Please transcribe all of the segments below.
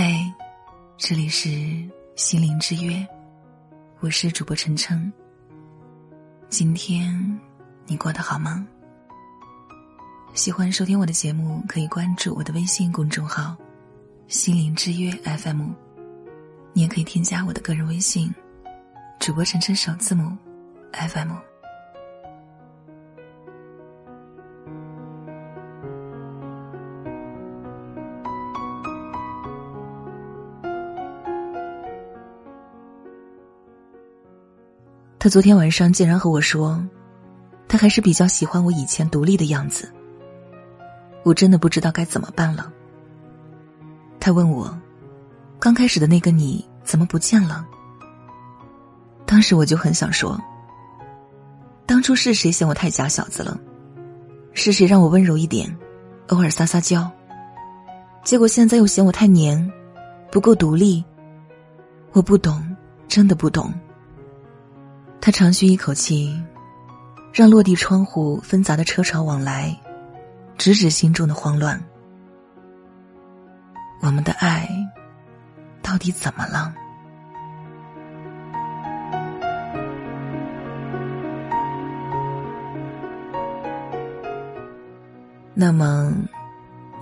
嗨，这里是心灵之约，我是主播晨晨。今天你过得好吗？喜欢收听我的节目，可以关注我的微信公众号“心灵之约 FM”，你也可以添加我的个人微信“主播晨晨首字母 FM”。他昨天晚上竟然和我说，他还是比较喜欢我以前独立的样子。我真的不知道该怎么办了。他问我，刚开始的那个你怎么不见了？当时我就很想说，当初是谁嫌我太假小子了？是谁让我温柔一点，偶尔撒撒娇？结果现在又嫌我太黏，不够独立。我不懂，真的不懂。他长吁一口气，让落地窗户纷杂的车潮往来，直指心中的慌乱。我们的爱到底怎么了？那么，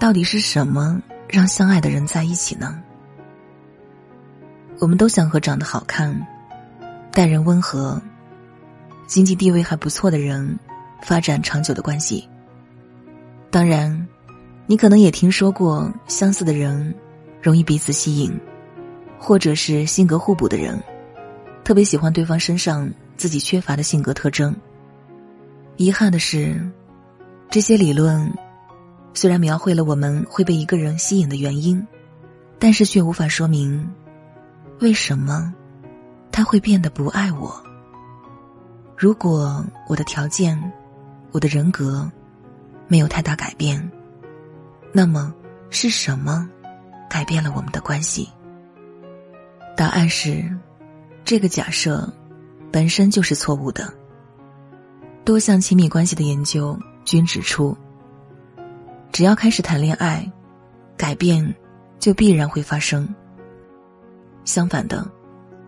到底是什么让相爱的人在一起呢？我们都想和长得好看。待人温和、经济地位还不错的人发展长久的关系。当然，你可能也听说过相似的人容易彼此吸引，或者是性格互补的人特别喜欢对方身上自己缺乏的性格特征。遗憾的是，这些理论虽然描绘了我们会被一个人吸引的原因，但是却无法说明为什么。他会变得不爱我。如果我的条件、我的人格没有太大改变，那么是什么改变了我们的关系？答案是，这个假设本身就是错误的。多项亲密关系的研究均指出，只要开始谈恋爱，改变就必然会发生。相反的。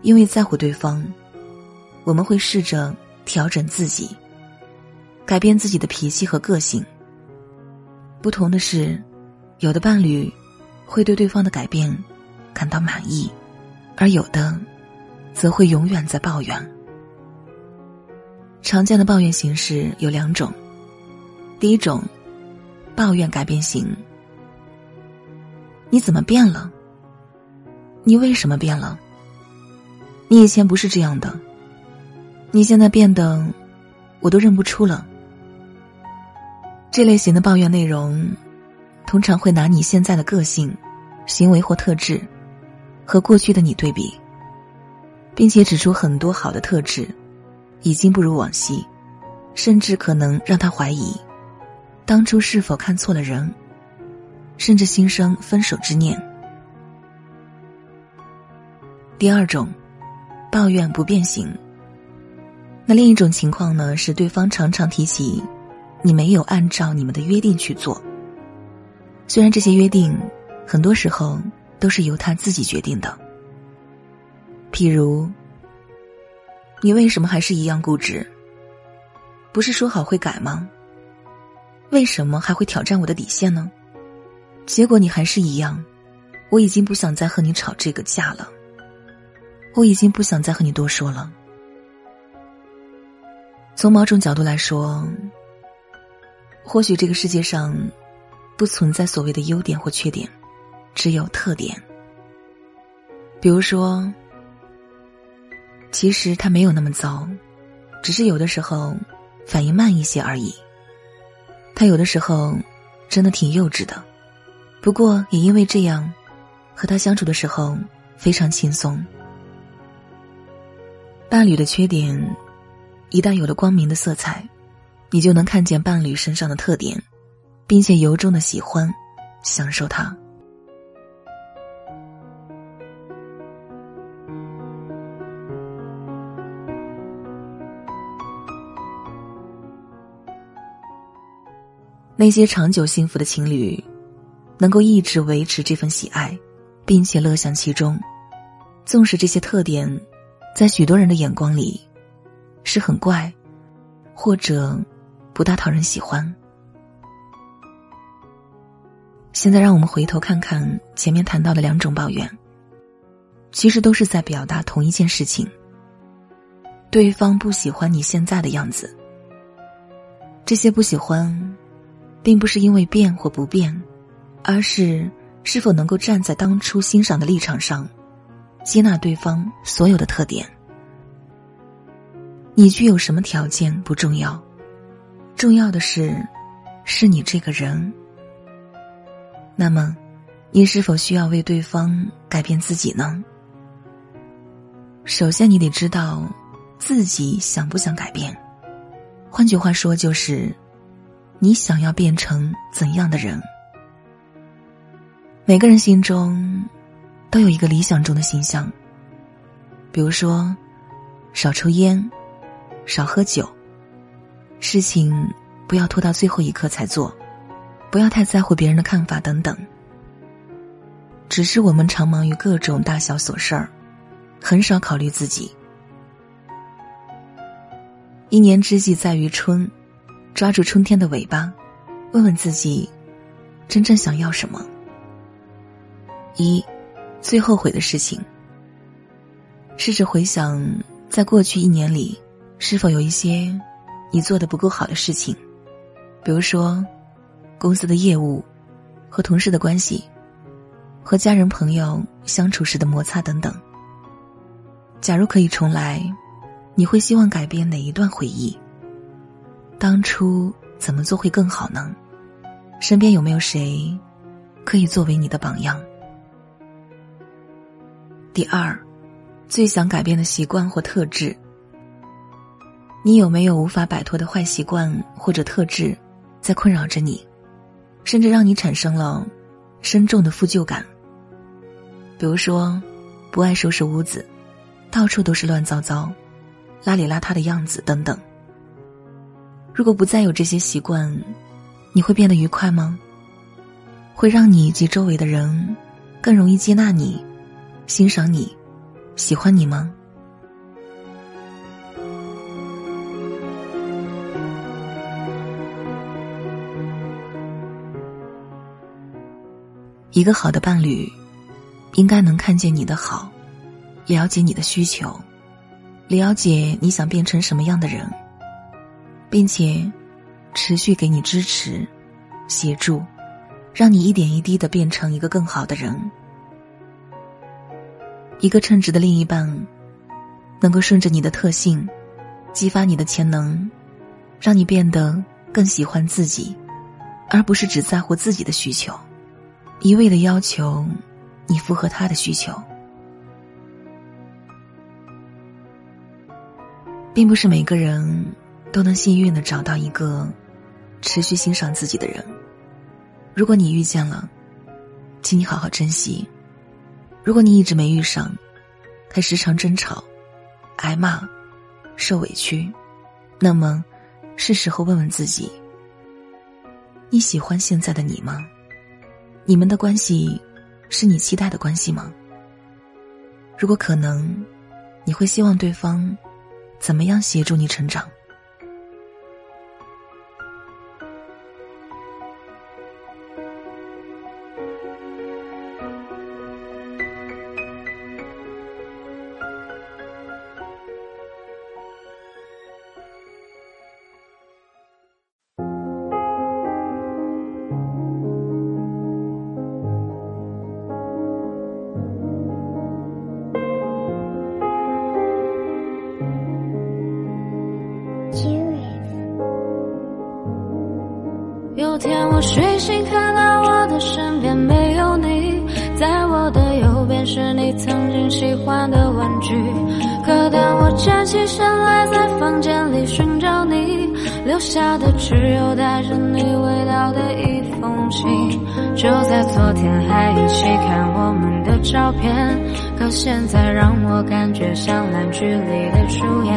因为在乎对方，我们会试着调整自己，改变自己的脾气和个性。不同的是，有的伴侣会对对方的改变感到满意，而有的则会永远在抱怨。常见的抱怨形式有两种，第一种，抱怨改变型。你怎么变了？你为什么变了？你以前不是这样的，你现在变得，我都认不出了。这类型的抱怨内容，通常会拿你现在的个性、行为或特质，和过去的你对比，并且指出很多好的特质，已经不如往昔，甚至可能让他怀疑，当初是否看错了人，甚至心生分手之念。第二种。抱怨不变形。那另一种情况呢？是对方常常提起，你没有按照你们的约定去做。虽然这些约定，很多时候都是由他自己决定的。譬如，你为什么还是一样固执？不是说好会改吗？为什么还会挑战我的底线呢？结果你还是一样，我已经不想再和你吵这个架了。我已经不想再和你多说了。从某种角度来说，或许这个世界上不存在所谓的优点或缺点，只有特点。比如说，其实他没有那么糟，只是有的时候反应慢一些而已。他有的时候真的挺幼稚的，不过也因为这样，和他相处的时候非常轻松。伴侣的缺点，一旦有了光明的色彩，你就能看见伴侣身上的特点，并且由衷的喜欢、享受它。那些长久幸福的情侣，能够一直维持这份喜爱，并且乐享其中。纵使这些特点，在许多人的眼光里，是很怪，或者不大讨人喜欢。现在让我们回头看看前面谈到的两种抱怨，其实都是在表达同一件事情：对方不喜欢你现在的样子。这些不喜欢，并不是因为变或不变，而是是否能够站在当初欣赏的立场上。接纳对方所有的特点，你具有什么条件不重要，重要的是，是你这个人。那么，你是否需要为对方改变自己呢？首先，你得知道自己想不想改变。换句话说，就是你想要变成怎样的人？每个人心中。都有一个理想中的形象，比如说，少抽烟，少喝酒，事情不要拖到最后一刻才做，不要太在乎别人的看法等等。只是我们常忙于各种大小琐事儿，很少考虑自己。一年之计在于春，抓住春天的尾巴，问问自己，真正想要什么？一。最后悔的事情。试着回想，在过去一年里，是否有一些你做的不够好的事情，比如说公司的业务、和同事的关系、和家人朋友相处时的摩擦等等。假如可以重来，你会希望改变哪一段回忆？当初怎么做会更好呢？身边有没有谁可以作为你的榜样？第二，最想改变的习惯或特质。你有没有无法摆脱的坏习惯或者特质，在困扰着你，甚至让你产生了深重的负疚感？比如说，不爱收拾屋子，到处都是乱糟糟、邋里邋遢的样子等等。如果不再有这些习惯，你会变得愉快吗？会让你及周围的人更容易接纳你？欣赏你，喜欢你吗？一个好的伴侣，应该能看见你的好，了解你的需求，了解你想变成什么样的人，并且持续给你支持、协助，让你一点一滴的变成一个更好的人。一个称职的另一半，能够顺着你的特性，激发你的潜能，让你变得更喜欢自己，而不是只在乎自己的需求，一味的要求你符合他的需求。并不是每个人都能幸运的找到一个持续欣赏自己的人。如果你遇见了，请你好好珍惜。如果你一直没遇上，还时常争吵、挨骂、受委屈，那么是时候问问自己：你喜欢现在的你吗？你们的关系是你期待的关系吗？如果可能，你会希望对方怎么样协助你成长？天我睡醒，看到我的身边没有你，在我的右边是你曾经喜欢的玩具。可当我站起身来，在房间里寻找你，留下的只有带着你味道的一封信。就在昨天还一起看我们照片，可现在让我感觉像烂剧里的主演。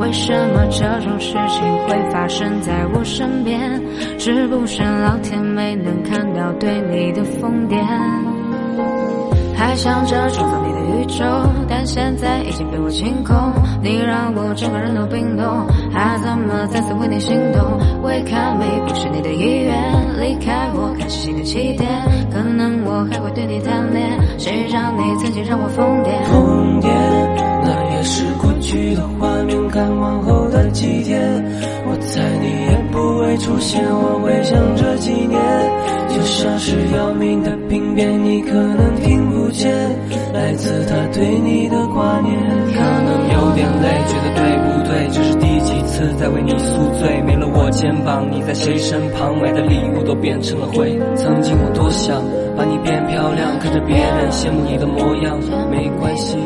为什么这种事情会发生在我身边？是不是老天没能看到对你的疯癫？还想着创造你的宇宙，但现在已经被我清空。你让我整个人都冰冻，还怎么再次为你心动？未看美不是你的意愿，离开我开始新的起点。可能我还会对你贪恋，谁让你曾经让我疯癫？疯癫，那也是过去的画面。看往后的几天，我猜你也不会出现。我会想这几年，就像是要命的病变，你可能听些，来自他对你的挂念。可能有点累，觉得对不对？这是第几次在为你宿醉？没了我肩膀，你在谁身旁？买的礼物都变成了灰。曾经我多想把你变漂亮，看着别人羡慕你的模样，没关系。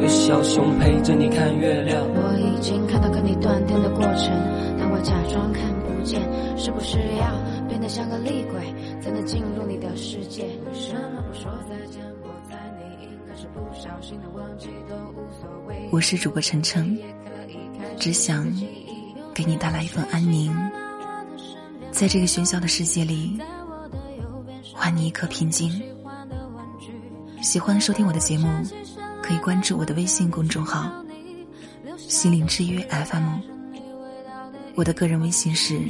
有小熊陪着你看月亮。我已经看到跟你断电的过程，但我假装看不见。是不是要变得像个厉鬼，才能进入你的世界？为什么不说再见？我猜你应该是不小心的忘记，都无所谓。我是主播晨晨，只想给你带来一份安宁，在这个喧嚣的世界里，还你一颗平静。喜欢收听我的节目。可以关注我的微信公众号“心灵之约 FM”，我的个人微信是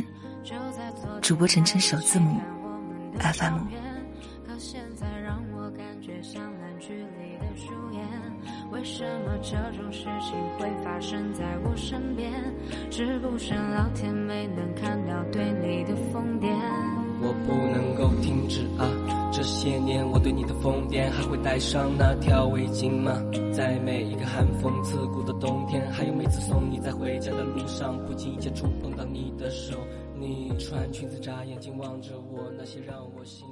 主播晨晨首字母 FM。为什么这种事情会发生在我身边？是不是老天没能看到对你的疯癫？我不能够停止啊！这些年，我对你的疯癫，还会带上那条围巾吗？在每一个寒风刺骨的冬天，还有每次送你在回家的路上，不经意间触碰到你的手，你穿裙子眨眼睛望着我，那些让我心。